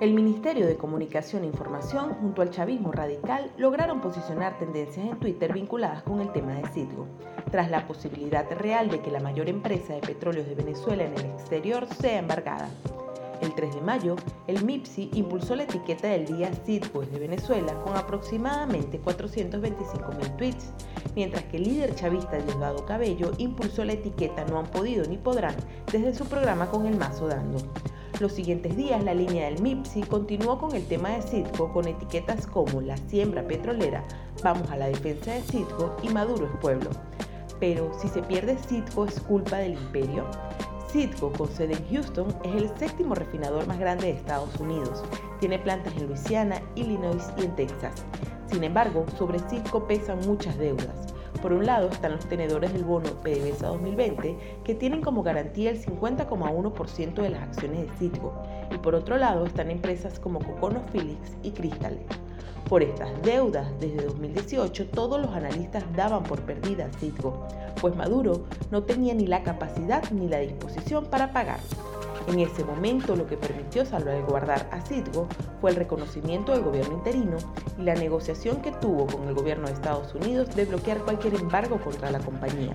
El Ministerio de Comunicación e Información junto al chavismo radical lograron posicionar tendencias en Twitter vinculadas con el tema de Citgo, tras la posibilidad real de que la mayor empresa de petróleos de Venezuela en el exterior sea embargada. El 3 de mayo, el MIPSI impulsó la etiqueta del día Citgo de Venezuela con aproximadamente 425.000 tweets, mientras que el líder chavista Diosdado Cabello impulsó la etiqueta No han podido ni podrán desde su programa con el mazo dando. Los siguientes días, la línea del MIPSI continuó con el tema de Citgo con etiquetas como La siembra petrolera, Vamos a la defensa de Citgo y Maduro es pueblo. Pero si se pierde Citgo es culpa del imperio. Citgo, con sede en Houston, es el séptimo refinador más grande de Estados Unidos. Tiene plantas en Luisiana, Illinois y en Texas. Sin embargo, sobre Citgo pesan muchas deudas. Por un lado están los tenedores del bono PDVSA 2020, que tienen como garantía el 50,1% de las acciones de Citgo, y por otro lado están empresas como ConoPhillips y Crystal. Por estas deudas, desde 2018 todos los analistas daban por perdida Citgo, pues Maduro no tenía ni la capacidad ni la disposición para pagar. En ese momento lo que permitió salvaguardar a Citgo fue el reconocimiento del gobierno interino y la negociación que tuvo con el gobierno de Estados Unidos de bloquear cualquier embargo contra la compañía.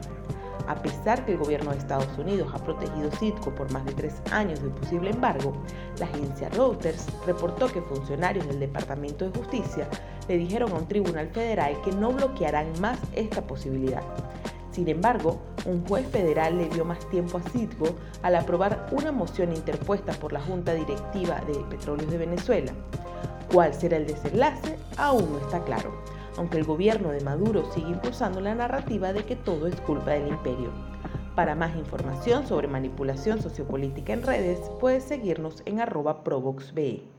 A pesar que el gobierno de Estados Unidos ha protegido Citgo por más de tres años de posible embargo, la agencia Reuters reportó que funcionarios del Departamento de Justicia le dijeron a un tribunal federal que no bloquearán más esta posibilidad. Sin embargo, un juez federal le dio más tiempo a Citgo al aprobar una moción interpuesta por la Junta Directiva de Petróleos de Venezuela. ¿Cuál será el desenlace? Aún no está claro, aunque el gobierno de Maduro sigue impulsando la narrativa de que todo es culpa del imperio. Para más información sobre manipulación sociopolítica en redes, puedes seguirnos en arroba provoxbe.